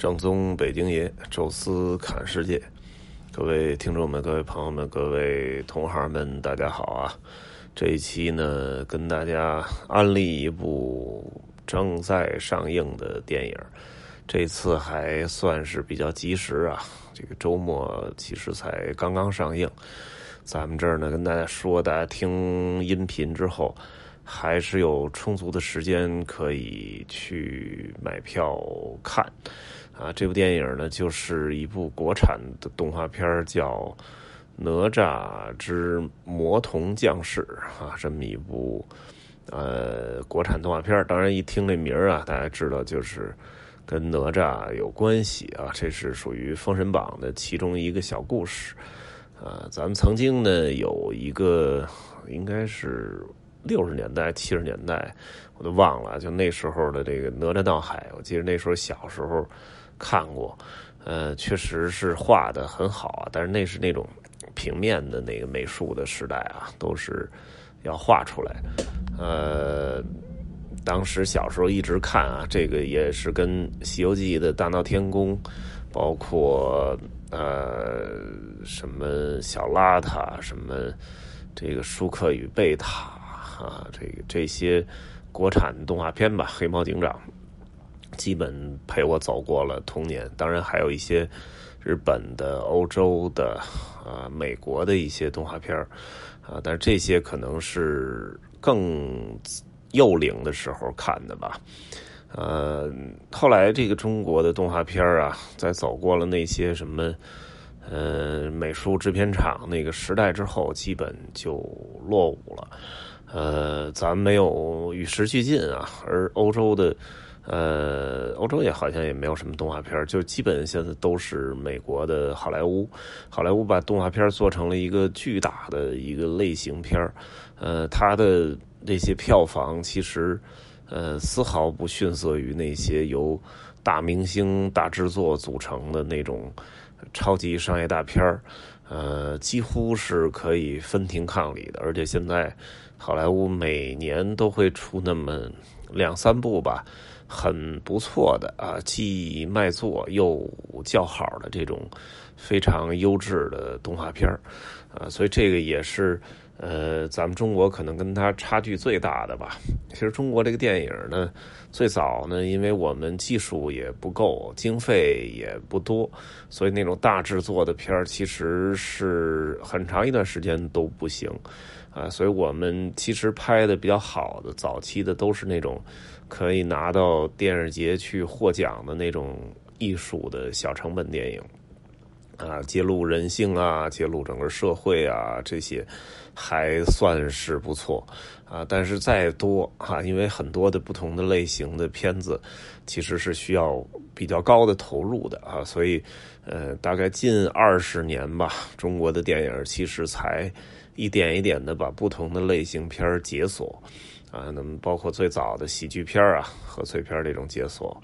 正宗北京爷，宙斯侃世界，各位听众们、各位朋友们、各位同行们，大家好啊！这一期呢，跟大家安利一部正在上映的电影，这次还算是比较及时啊。这个周末其实才刚刚上映，咱们这儿呢跟大家说，大家听音频之后。还是有充足的时间可以去买票看，啊，这部电影呢就是一部国产的动画片，叫《哪吒之魔童降世》啊，这么一部呃国产动画片。当然，一听这名儿啊，大家知道就是跟哪吒有关系啊，这是属于《封神榜》的其中一个小故事啊。咱们曾经呢有一个应该是。六十年代、七十年代，我都忘了。就那时候的这个《哪吒闹海》，我记得那时候小时候看过，呃，确实是画的很好啊。但是那是那种平面的那个美术的时代啊，都是要画出来。呃，当时小时候一直看啊，这个也是跟《西游记》的大闹天宫，包括呃什么小邋遢，什么这个舒克与贝塔。啊，这个这些国产动画片吧，《黑猫警长》基本陪我走过了童年。当然，还有一些日本的、欧洲的、啊美国的一些动画片啊，但是这些可能是更幼龄的时候看的吧。呃，后来这个中国的动画片啊，在走过了那些什么呃美术制片厂那个时代之后，基本就落伍了。呃，咱没有与时俱进啊，而欧洲的，呃，欧洲也好像也没有什么动画片，就基本现在都是美国的好莱坞，好莱坞把动画片做成了一个巨大的一个类型片呃，它的那些票房其实，呃，丝毫不逊色于那些由大明星、大制作组成的那种超级商业大片呃，几乎是可以分庭抗礼的，而且现在。好莱坞每年都会出那么两三部吧，很不错的啊，既卖座又叫好的这种非常优质的动画片儿啊，所以这个也是呃，咱们中国可能跟它差距最大的吧。其实中国这个电影呢，最早呢，因为我们技术也不够，经费也不多，所以那种大制作的片儿其实是很长一段时间都不行。啊，所以我们其实拍的比较好的早期的都是那种可以拿到电视节去获奖的那种艺术的小成本电影，啊，揭露人性啊，揭露整个社会啊，这些还算是不错啊。但是再多哈，因为很多的不同的类型的片子其实是需要比较高的投入的啊，所以呃，大概近二十年吧，中国的电影其实才。一点一点的把不同的类型片解锁，啊，那么包括最早的喜剧片啊、贺岁片这种解锁，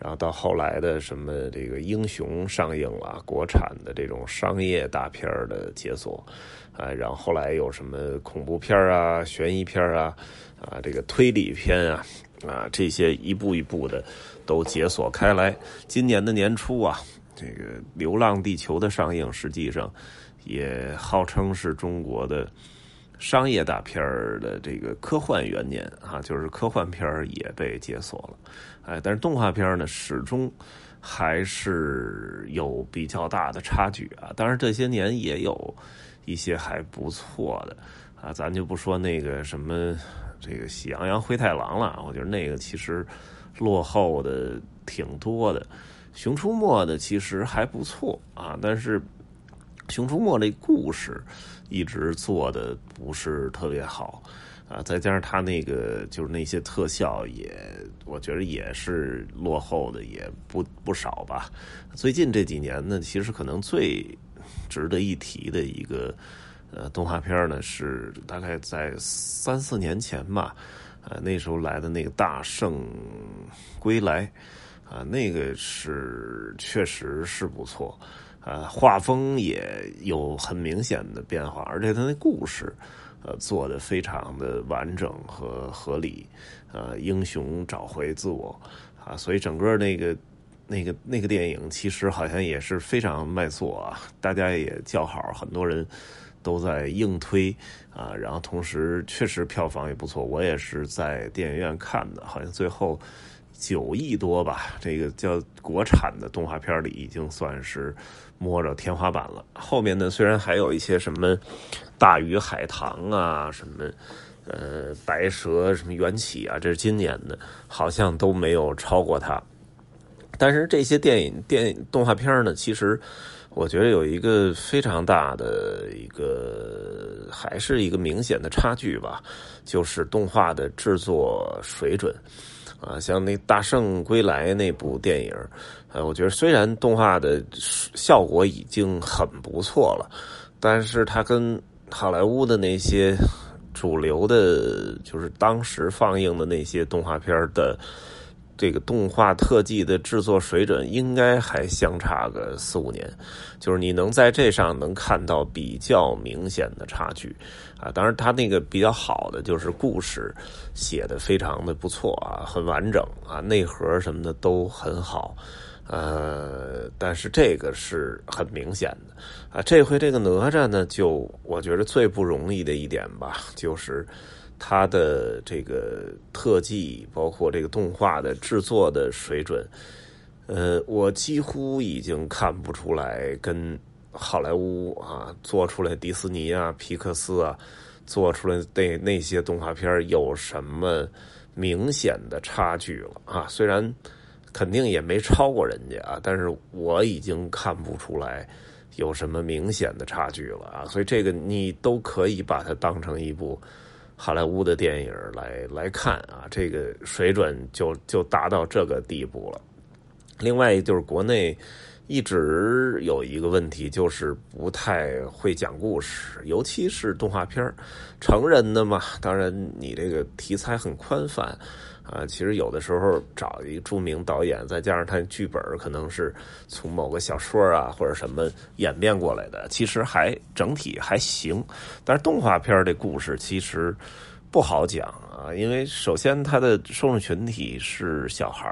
然后到后来的什么这个英雄上映了，国产的这种商业大片的解锁，啊，然后后来有什么恐怖片啊、悬疑片啊、啊这个推理片啊，啊这些一步一步的都解锁开来。今年的年初啊，这个《流浪地球》的上映，实际上。也号称是中国的商业大片的这个科幻元年啊，就是科幻片也被解锁了，哎，但是动画片呢，始终还是有比较大的差距啊。当然这些年也有一些还不错的啊，咱就不说那个什么这个《喜羊羊灰太狼》了，我觉得那个其实落后的挺多的，《熊出没》的其实还不错啊，但是。《熊出没》这故事一直做的不是特别好啊，再加上他那个就是那些特效也，我觉得也是落后的也不不少吧。最近这几年呢，其实可能最值得一提的一个呃动画片呢，是大概在三四年前吧，呃那时候来的那个《大圣归来》啊，那个是确实是不错。呃，画风也有很明显的变化，而且他那故事，呃，做的非常的完整和合理，呃，英雄找回自我，啊，所以整个那个那个那个电影其实好像也是非常卖座啊，大家也叫好，很多人都在硬推啊。然后同时确实票房也不错，我也是在电影院看的，好像最后九亿多吧。这个叫国产的动画片里已经算是摸着天花板了。后面呢，虽然还有一些什么大鱼海棠啊，什么呃白蛇什么缘起啊，这是今年的，好像都没有超过它。但是这些电影、电影动画片呢，其实我觉得有一个非常大的一个，还是一个明显的差距吧，就是动画的制作水准啊。像那《大圣归来》那部电影，呃，我觉得虽然动画的效果已经很不错了，但是它跟好莱坞的那些主流的，就是当时放映的那些动画片的。这个动画特技的制作水准应该还相差个四五年，就是你能在这上能看到比较明显的差距啊。当然，它那个比较好的就是故事写的非常的不错啊，很完整啊，内核什么的都很好。呃，但是这个是很明显的啊。这回这个哪吒呢，就我觉得最不容易的一点吧，就是。它的这个特技，包括这个动画的制作的水准，呃，我几乎已经看不出来跟好莱坞啊做出来迪士尼啊、皮克斯啊做出来那那些动画片有什么明显的差距了啊。虽然肯定也没超过人家啊，但是我已经看不出来有什么明显的差距了啊。所以这个你都可以把它当成一部。好莱坞的电影来来看啊，这个水准就就达到这个地步了。另外就是国内一直有一个问题，就是不太会讲故事，尤其是动画片成人的嘛，当然你这个题材很宽泛。啊，其实有的时候找一个著名导演，再加上他剧本可能是从某个小说啊或者什么演变过来的，其实还整体还行。但是动画片这故事其实不好讲啊，因为首先它的受众群体是小孩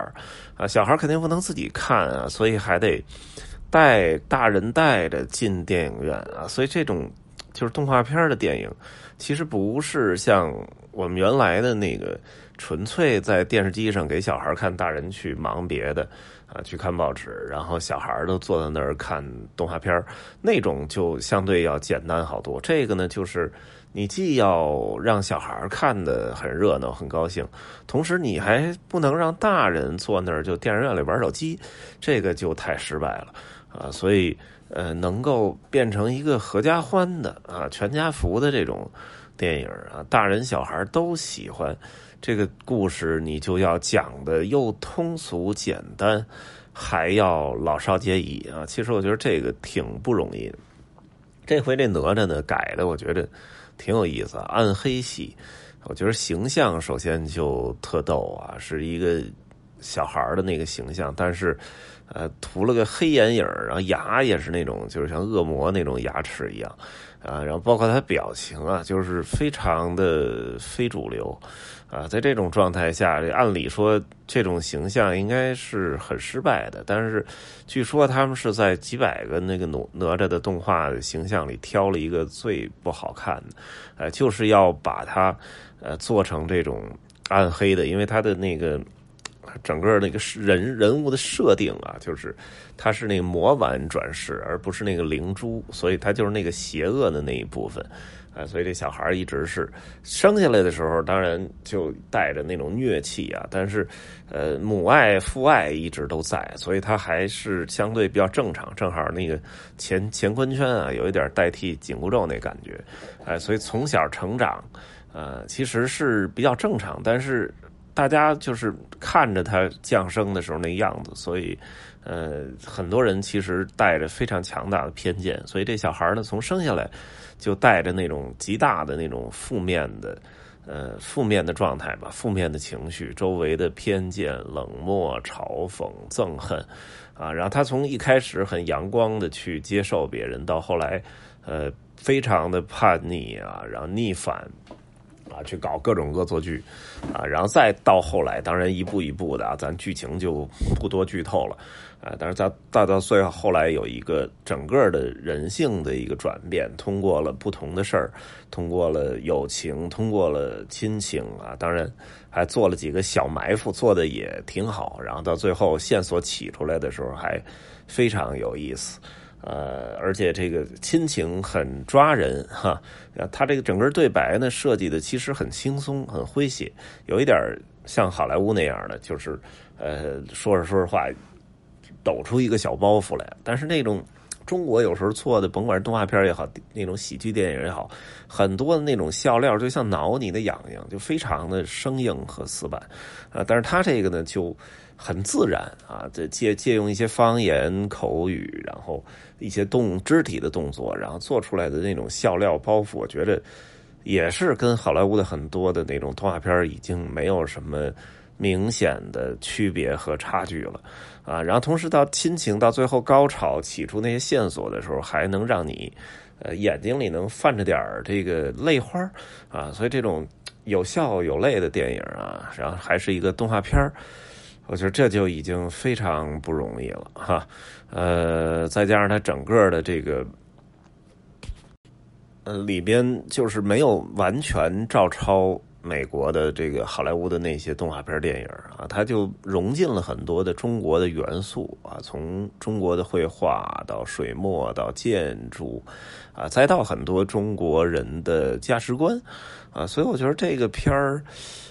啊，小孩肯定不能自己看啊，所以还得带大人带着进电影院啊，所以这种就是动画片的电影，其实不是像我们原来的那个。纯粹在电视机上给小孩看，大人去忙别的，啊，去看报纸，然后小孩都坐在那儿看动画片那种就相对要简单好多。这个呢，就是你既要让小孩看的很热闹、很高兴，同时你还不能让大人坐那儿就电影院里玩手机，这个就太失败了啊。所以，呃，能够变成一个合家欢的啊、全家福的这种电影啊，大人小孩都喜欢。这个故事你就要讲的又通俗简单，还要老少皆宜啊！其实我觉得这个挺不容易的。这回这哪吒呢改的，我觉得挺有意思。暗黑系，我觉得形象首先就特逗啊，是一个小孩的那个形象，但是呃涂了个黑眼影，然后牙也是那种就是像恶魔那种牙齿一样啊，然后包括他表情啊，就是非常的非主流。啊，在这种状态下，按理说这种形象应该是很失败的。但是，据说他们是在几百个那个哪哪吒的动画形象里挑了一个最不好看的，呃，就是要把它呃做成这种暗黑的，因为他的那个整个那个人人物的设定啊，就是他是那个魔丸转世，而不是那个灵珠，所以他就是那个邪恶的那一部分。啊，所以这小孩一直是生下来的时候，当然就带着那种虐气啊。但是，呃，母爱父爱一直都在，所以他还是相对比较正常。正好那个乾乾坤圈啊，有一点代替紧箍咒那感觉，哎，所以从小成长，呃，其实是比较正常。但是大家就是看着他降生的时候那样子，所以，呃，很多人其实带着非常强大的偏见。所以这小孩呢，从生下来。就带着那种极大的那种负面的，呃，负面的状态吧，负面的情绪，周围的偏见、冷漠、嘲讽、憎恨，啊，然后他从一开始很阳光的去接受别人，到后来，呃，非常的叛逆啊，然后逆反，啊，去搞各种恶作剧，啊，然后再到后来，当然一步一步的啊，咱剧情就不多剧透了，啊，但是在到到最后后来有一个整个的人性的一个转变，通过了不同的事儿，通过了友情，通过了亲情啊，当然还做了几个小埋伏，做的也挺好，然后到最后线索起出来的时候还非常有意思。呃，而且这个亲情很抓人哈，他这个整个对白呢设计的其实很轻松、很诙谐，有一点像好莱坞那样的，就是呃说着说着话抖出一个小包袱来。但是那种中国有时候做的，甭管是动画片也好，那种喜剧电影也好，很多的那种笑料就像挠你的痒痒，就非常的生硬和死板啊。但是他这个呢就。很自然啊，这借借用一些方言口语，然后一些动肢体的动作，然后做出来的那种笑料包袱，我觉得也是跟好莱坞的很多的那种动画片已经没有什么明显的区别和差距了啊。然后同时到亲情到最后高潮起出那些线索的时候，还能让你呃眼睛里能泛着点这个泪花啊。所以这种有笑有泪的电影啊，然后还是一个动画片我觉得这就已经非常不容易了哈，呃，再加上它整个的这个，呃，里边就是没有完全照抄美国的这个好莱坞的那些动画片电影啊，它就融进了很多的中国的元素啊，从中国的绘画到水墨到建筑啊，再到很多中国人的价值观啊，所以我觉得这个片儿。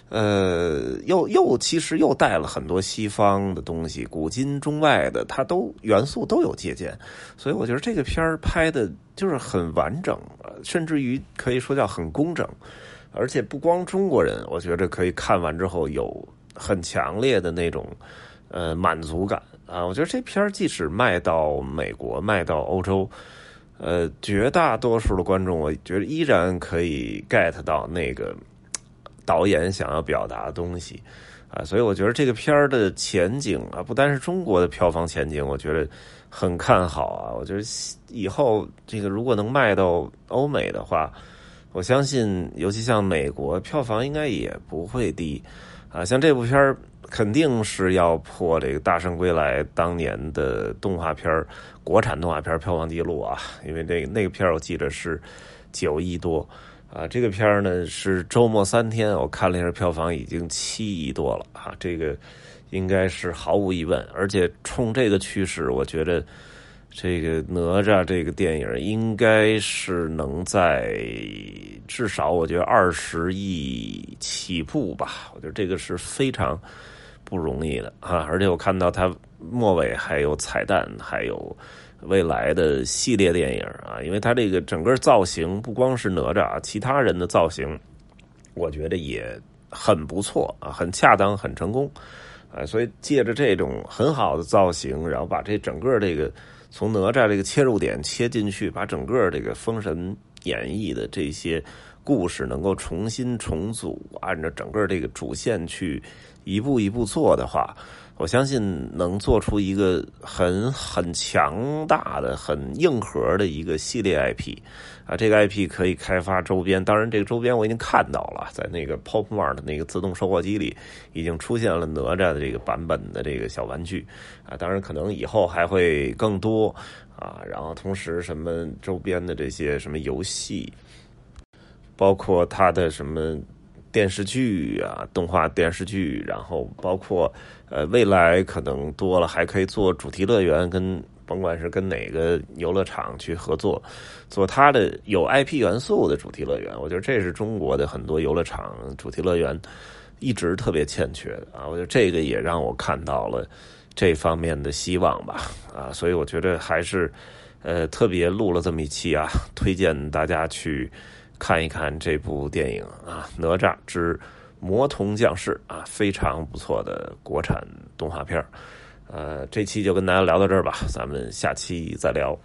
呃，又又其实又带了很多西方的东西，古今中外的，它都元素都有借鉴，所以我觉得这个片儿拍的就是很完整，甚至于可以说叫很工整，而且不光中国人，我觉得可以看完之后有很强烈的那种呃满足感啊。我觉得这片儿即使卖到美国、卖到欧洲，呃，绝大多数的观众，我觉得依然可以 get 到那个。导演想要表达的东西，啊，所以我觉得这个片儿的前景啊，不单是中国的票房前景，我觉得很看好啊。我觉得以后这个如果能卖到欧美的话，我相信，尤其像美国，票房应该也不会低啊。像这部片儿肯定是要破这个《大圣归来》当年的动画片儿国产动画片儿票房记录啊，因为那个那个片儿我记得是九亿多。啊，这个片儿呢是周末三天，我看了一下票房已经七亿多了啊，这个应该是毫无疑问。而且冲这个趋势，我觉得这个哪吒这个电影应该是能在至少我觉得二十亿起步吧。我觉得这个是非常不容易的啊，而且我看到它末尾还有彩蛋，还有。未来的系列电影啊，因为它这个整个造型不光是哪吒，其他人的造型，我觉得也很不错啊，很恰当，很成功啊，所以借着这种很好的造型，然后把这整个这个从哪吒这个切入点切进去，把整个这个封神演义的这些故事能够重新重组，按照整个这个主线去一步一步做的话。我相信能做出一个很很强大的、很硬核的一个系列 IP，啊，这个 IP 可以开发周边。当然，这个周边我已经看到了，在那个 Pop Mart 那个自动售货机里已经出现了哪吒的这个版本的这个小玩具，啊，当然可能以后还会更多，啊，然后同时什么周边的这些什么游戏，包括它的什么。电视剧啊，动画电视剧，然后包括呃，未来可能多了，还可以做主题乐园，跟甭管是跟哪个游乐场去合作，做它的有 IP 元素的主题乐园。我觉得这是中国的很多游乐场主题乐园一直特别欠缺的啊。我觉得这个也让我看到了这方面的希望吧啊，所以我觉得还是呃特别录了这么一期啊，推荐大家去。看一看这部电影啊，《哪吒之魔童降世》啊，非常不错的国产动画片儿呃，这期就跟大家聊到这儿吧，咱们下期再聊。